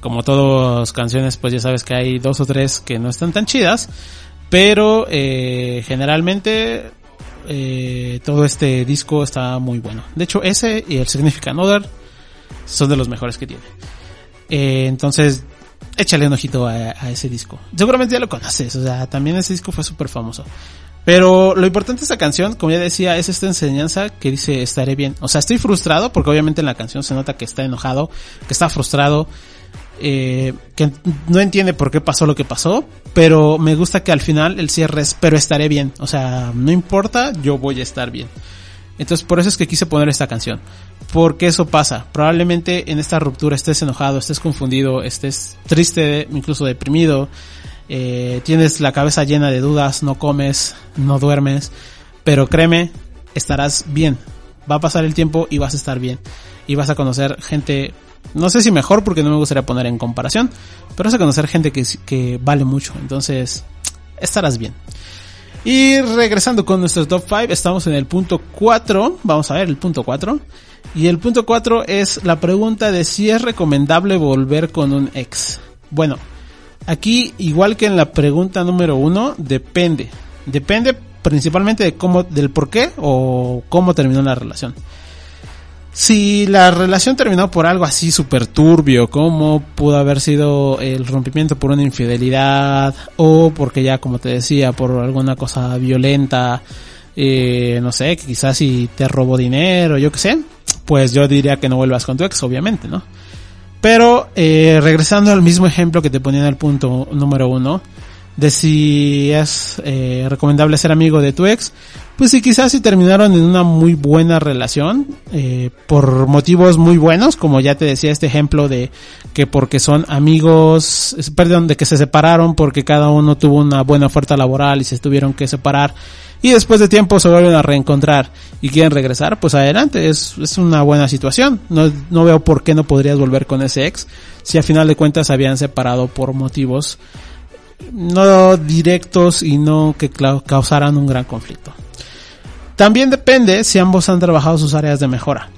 Como todas canciones, pues ya sabes que hay dos o tres que no están tan chidas. Pero eh, generalmente eh, todo este disco está muy bueno. De hecho, ese y el Significant Other son de los mejores que tiene. Eh, entonces, échale un ojito a, a, ese disco. Seguramente ya lo conoces, o sea, también ese disco fue súper famoso. Pero lo importante de esta canción, como ya decía, es esta enseñanza que dice estaré bien. O sea, estoy frustrado porque obviamente en la canción se nota que está enojado, que está frustrado, eh, que no entiende por qué pasó lo que pasó, pero me gusta que al final el cierre es, pero estaré bien. O sea, no importa, yo voy a estar bien. Entonces por eso es que quise poner esta canción. Porque eso pasa. Probablemente en esta ruptura estés enojado, estés confundido, estés triste, incluso deprimido. Eh, tienes la cabeza llena de dudas, no comes, no duermes. Pero créeme, estarás bien. Va a pasar el tiempo y vas a estar bien. Y vas a conocer gente, no sé si mejor porque no me gustaría poner en comparación. Pero vas a conocer gente que, que vale mucho. Entonces, estarás bien. Y regresando con nuestro top 5, estamos en el punto 4. Vamos a ver el punto 4. Y el punto 4 es la pregunta de si es recomendable volver con un ex. Bueno, aquí igual que en la pregunta número 1, depende. Depende principalmente de cómo, del por qué o cómo terminó la relación. Si la relación terminó por algo así súper turbio, como pudo haber sido el rompimiento por una infidelidad, o porque ya, como te decía, por alguna cosa violenta, eh, no sé, quizás si te robó dinero, yo qué sé, pues yo diría que no vuelvas con tu ex, obviamente, ¿no? Pero, eh, regresando al mismo ejemplo que te ponía en el punto número uno, de si es eh, recomendable ser amigo de tu ex, pues sí, quizás si terminaron en una muy buena relación, eh, por motivos muy buenos, como ya te decía este ejemplo de que porque son amigos, perdón, de que se separaron porque cada uno tuvo una buena oferta laboral y se tuvieron que separar y después de tiempo se vuelven a reencontrar y quieren regresar, pues adelante, es, es una buena situación. No, no veo por qué no podrías volver con ese ex si a final de cuentas habían separado por motivos no directos y no que causaran un gran conflicto. También depende si ambos han trabajado sus áreas de mejora.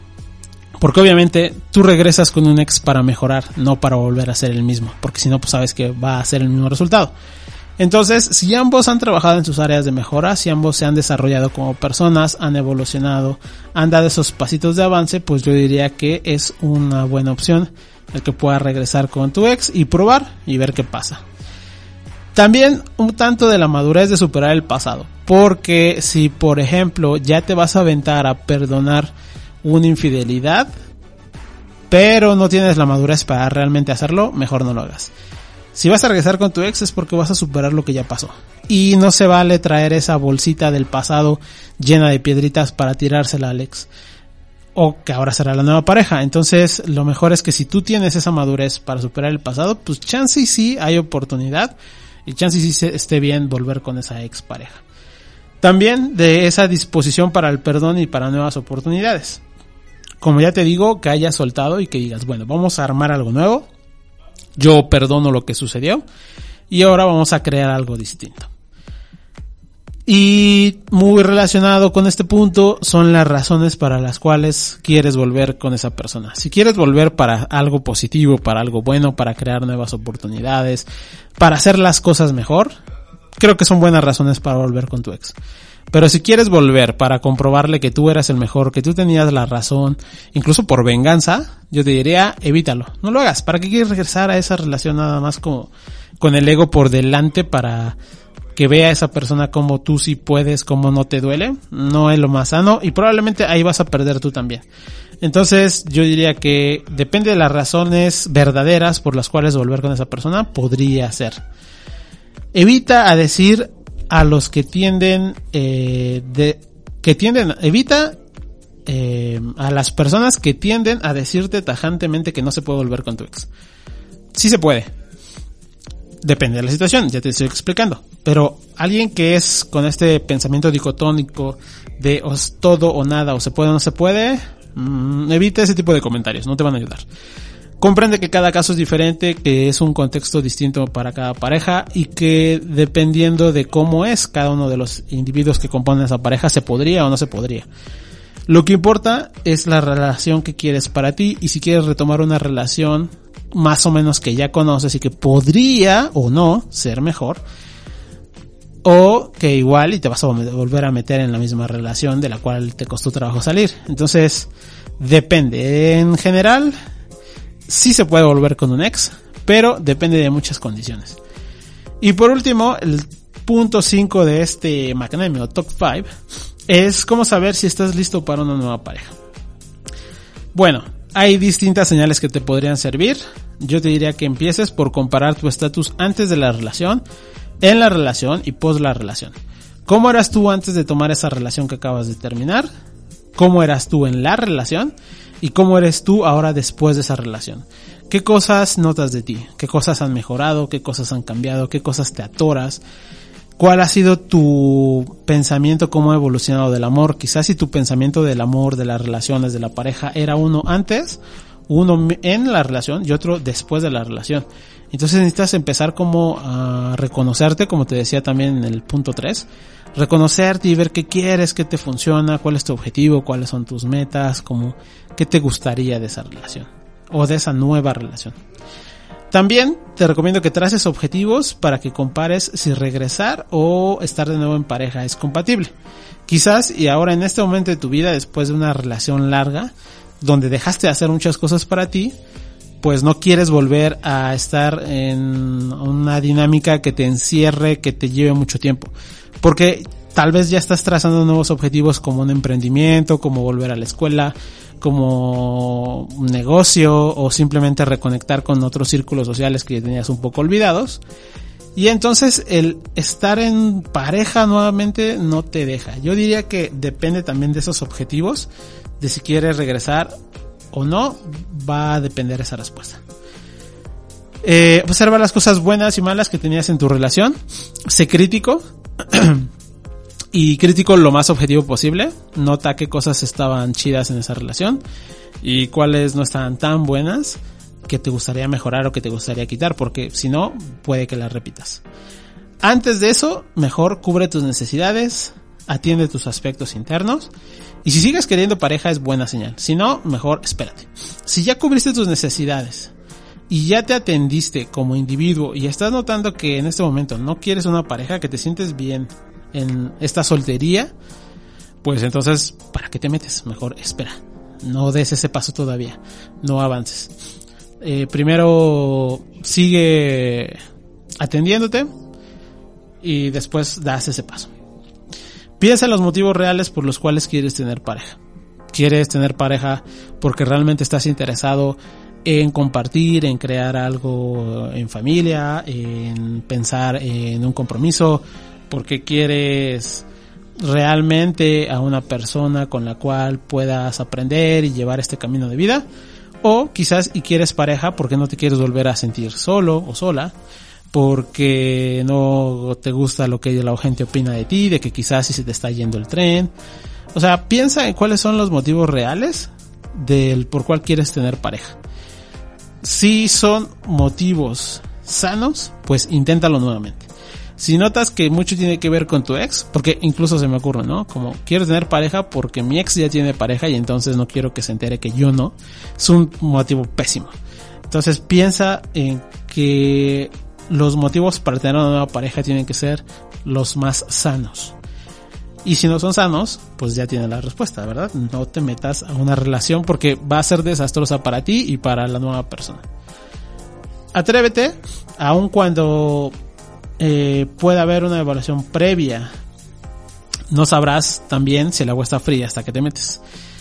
Porque obviamente tú regresas con un ex para mejorar, no para volver a ser el mismo, porque si no, pues sabes que va a ser el mismo resultado. Entonces, si ambos han trabajado en sus áreas de mejora, si ambos se han desarrollado como personas, han evolucionado, han dado esos pasitos de avance, pues yo diría que es una buena opción el que pueda regresar con tu ex y probar y ver qué pasa. También un tanto de la madurez de superar el pasado. Porque si, por ejemplo, ya te vas a aventar a perdonar una infidelidad, pero no tienes la madurez para realmente hacerlo, mejor no lo hagas. Si vas a regresar con tu ex es porque vas a superar lo que ya pasó. Y no se vale traer esa bolsita del pasado llena de piedritas para tirársela al ex. O que ahora será la nueva pareja. Entonces, lo mejor es que si tú tienes esa madurez para superar el pasado, pues chance y sí hay oportunidad y chance si esté bien volver con esa ex pareja. También de esa disposición para el perdón y para nuevas oportunidades. Como ya te digo, que hayas soltado y que digas, bueno, vamos a armar algo nuevo. Yo perdono lo que sucedió y ahora vamos a crear algo distinto. Y muy relacionado con este punto son las razones para las cuales quieres volver con esa persona. Si quieres volver para algo positivo, para algo bueno, para crear nuevas oportunidades, para hacer las cosas mejor, creo que son buenas razones para volver con tu ex. Pero si quieres volver para comprobarle que tú eras el mejor, que tú tenías la razón, incluso por venganza, yo te diría, evítalo. No lo hagas. ¿Para qué quieres regresar a esa relación nada más como con el ego por delante para que vea a esa persona como tú sí puedes, como no te duele, no es lo más sano y probablemente ahí vas a perder tú también. Entonces yo diría que depende de las razones verdaderas por las cuales volver con esa persona, podría ser. Evita a decir a los que tienden, eh, de, que tienden, evita eh, a las personas que tienden a decirte tajantemente que no se puede volver con tu ex. Sí se puede. Depende de la situación, ya te estoy explicando. Pero alguien que es con este pensamiento dicotónico de todo o nada, o se puede o no se puede, mm, evita ese tipo de comentarios, no te van a ayudar. Comprende que cada caso es diferente, que es un contexto distinto para cada pareja y que dependiendo de cómo es cada uno de los individuos que componen esa pareja, se podría o no se podría. Lo que importa es la relación que quieres para ti y si quieres retomar una relación más o menos que ya conoces y que podría o no ser mejor, o que igual y te vas a volver a meter en la misma relación de la cual te costó trabajo salir. Entonces, depende. En general, sí se puede volver con un ex, pero depende de muchas condiciones. Y por último, el punto 5 de este Macadamia Top 5 es cómo saber si estás listo para una nueva pareja. Bueno, hay distintas señales que te podrían servir. Yo te diría que empieces por comparar tu estatus antes de la relación, en la relación y post la relación. ¿Cómo eras tú antes de tomar esa relación que acabas de terminar? ¿Cómo eras tú en la relación? y cómo eres tú ahora después de esa relación. ¿Qué cosas notas de ti? ¿Qué cosas han mejorado? ¿Qué cosas han cambiado? ¿Qué cosas te atoras? ¿Cuál ha sido tu pensamiento? ¿Cómo ha evolucionado del amor? Quizás si tu pensamiento del amor, de las relaciones, de la pareja era uno antes, uno en la relación y otro después de la relación. Entonces necesitas empezar como a reconocerte, como te decía también en el punto 3, reconocerte y ver qué quieres, qué te funciona, cuál es tu objetivo, cuáles son tus metas, como qué te gustaría de esa relación o de esa nueva relación. También te recomiendo que traces objetivos para que compares si regresar o estar de nuevo en pareja es compatible. Quizás y ahora en este momento de tu vida, después de una relación larga, donde dejaste de hacer muchas cosas para ti, pues no quieres volver a estar en una dinámica que te encierre, que te lleve mucho tiempo. Porque tal vez ya estás trazando nuevos objetivos como un emprendimiento, como volver a la escuela, como un negocio o simplemente reconectar con otros círculos sociales que tenías un poco olvidados. Y entonces el estar en pareja nuevamente no te deja. Yo diría que depende también de esos objetivos, de si quieres regresar o no, va a depender esa respuesta. Eh, observa las cosas buenas y malas que tenías en tu relación. Sé crítico. <clears throat> y crítico lo más objetivo posible. Nota qué cosas estaban chidas en esa relación y cuáles no estaban tan buenas que te gustaría mejorar o que te gustaría quitar, porque si no, puede que las repitas. Antes de eso, mejor cubre tus necesidades, atiende tus aspectos internos y si sigues queriendo pareja es buena señal. Si no, mejor espérate. Si ya cubriste tus necesidades y ya te atendiste como individuo y estás notando que en este momento no quieres una pareja, que te sientes bien en esta soltería, pues entonces, ¿para qué te metes? Mejor espera. No des ese paso todavía. No avances. Eh, primero sigue atendiéndote y después das ese paso. Piensa en los motivos reales por los cuales quieres tener pareja. Quieres tener pareja porque realmente estás interesado en compartir, en crear algo en familia, en pensar en un compromiso, porque quieres realmente a una persona con la cual puedas aprender y llevar este camino de vida. O quizás y quieres pareja porque no te quieres volver a sentir solo o sola porque no te gusta lo que la gente opina de ti, de que quizás si se te está yendo el tren. O sea, piensa en cuáles son los motivos reales del por cuál quieres tener pareja. Si son motivos sanos, pues inténtalo nuevamente. Si notas que mucho tiene que ver con tu ex, porque incluso se me ocurre, ¿no? Como quiero tener pareja porque mi ex ya tiene pareja y entonces no quiero que se entere que yo no. Es un motivo pésimo. Entonces piensa en que los motivos para tener una nueva pareja tienen que ser los más sanos. Y si no son sanos, pues ya tiene la respuesta, ¿verdad? No te metas a una relación porque va a ser desastrosa para ti y para la nueva persona. Atrévete, aun cuando eh, puede haber una evaluación previa. No sabrás también si el agua está fría hasta que te metes.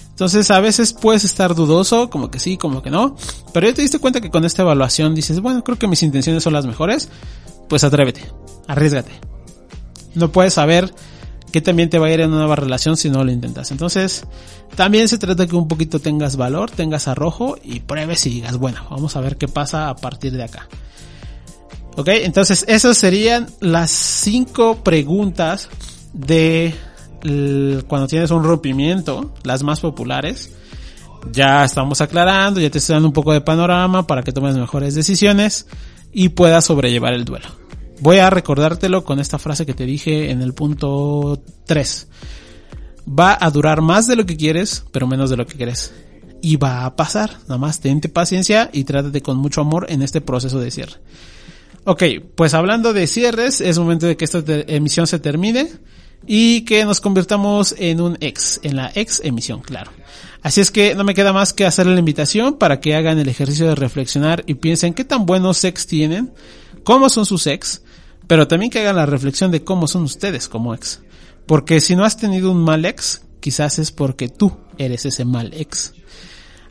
Entonces a veces puedes estar dudoso, como que sí, como que no. Pero ya te diste cuenta que con esta evaluación dices, bueno, creo que mis intenciones son las mejores. Pues atrévete, arriesgate. No puedes saber que también te va a ir en una nueva relación si no lo intentas. Entonces, también se trata que un poquito tengas valor, tengas arrojo y pruebes y digas, bueno, vamos a ver qué pasa a partir de acá. Ok, entonces esas serían las cinco preguntas de cuando tienes un rompimiento, las más populares. Ya estamos aclarando, ya te estoy dando un poco de panorama para que tomes mejores decisiones y puedas sobrellevar el duelo. Voy a recordártelo con esta frase que te dije en el punto 3. Va a durar más de lo que quieres, pero menos de lo que quieres. Y va a pasar. Nada más tente paciencia y trátate con mucho amor en este proceso de cierre. Ok, pues hablando de cierres, es momento de que esta emisión se termine y que nos convirtamos en un ex, en la ex emisión, claro. Así es que no me queda más que hacerle la invitación para que hagan el ejercicio de reflexionar y piensen qué tan buenos ex tienen, cómo son sus ex, pero también que hagan la reflexión de cómo son ustedes como ex. Porque si no has tenido un mal ex, quizás es porque tú eres ese mal ex.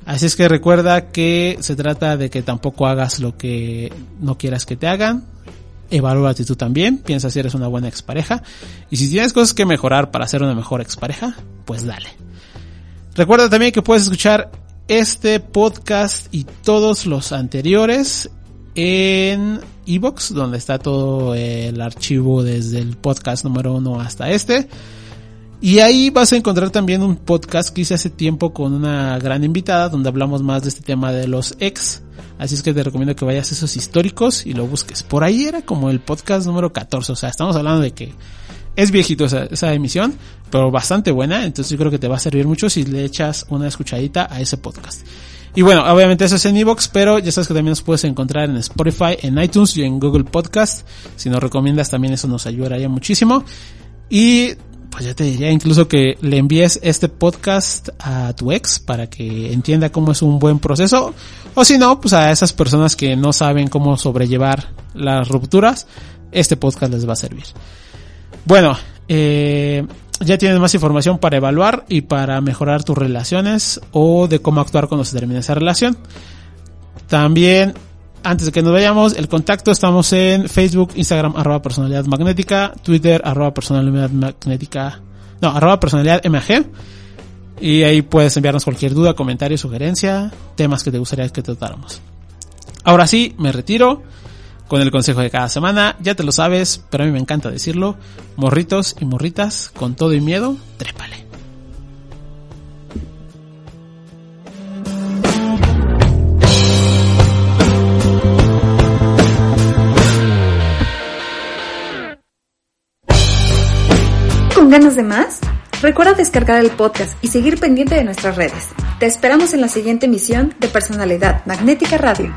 Así es que recuerda que se trata de que tampoco hagas lo que no quieras que te hagan. Evalúate tú también, piensa si eres una buena expareja. Y si tienes cosas que mejorar para ser una mejor expareja, pues dale. Recuerda también que puedes escuchar este podcast y todos los anteriores en Evox, donde está todo el archivo desde el podcast número uno hasta este. Y ahí vas a encontrar también un podcast que hice hace tiempo con una gran invitada, donde hablamos más de este tema de los ex. Así es que te recomiendo que vayas a esos históricos y lo busques. Por ahí era como el podcast número 14, o sea, estamos hablando de que es viejito esa, esa emisión, pero bastante buena, entonces yo creo que te va a servir mucho si le echas una escuchadita a ese podcast. Y bueno, obviamente eso es en Evox, pero ya sabes que también nos puedes encontrar en Spotify, en iTunes y en Google Podcast. Si nos recomiendas también eso nos ayudaría muchísimo. Y pues ya te diría incluso que le envíes este podcast a tu ex para que entienda cómo es un buen proceso. O si no, pues a esas personas que no saben cómo sobrellevar las rupturas, este podcast les va a servir. Bueno, eh, ya tienes más información para evaluar y para mejorar tus relaciones o de cómo actuar cuando se termine esa relación. También, antes de que nos vayamos, el contacto estamos en Facebook, Instagram, arroba personalidad magnética, Twitter, arroba personalidad magnética, no, arroba personalidad MG. Y ahí puedes enviarnos cualquier duda, comentario, sugerencia, temas que te gustaría que tratáramos. Ahora sí, me retiro con el consejo de cada semana. Ya te lo sabes, pero a mí me encanta decirlo. Morritos y morritas, con todo y miedo, trépale. Ganas de más? Recuerda descargar el podcast y seguir pendiente de nuestras redes. Te esperamos en la siguiente emisión de Personalidad Magnética Radio.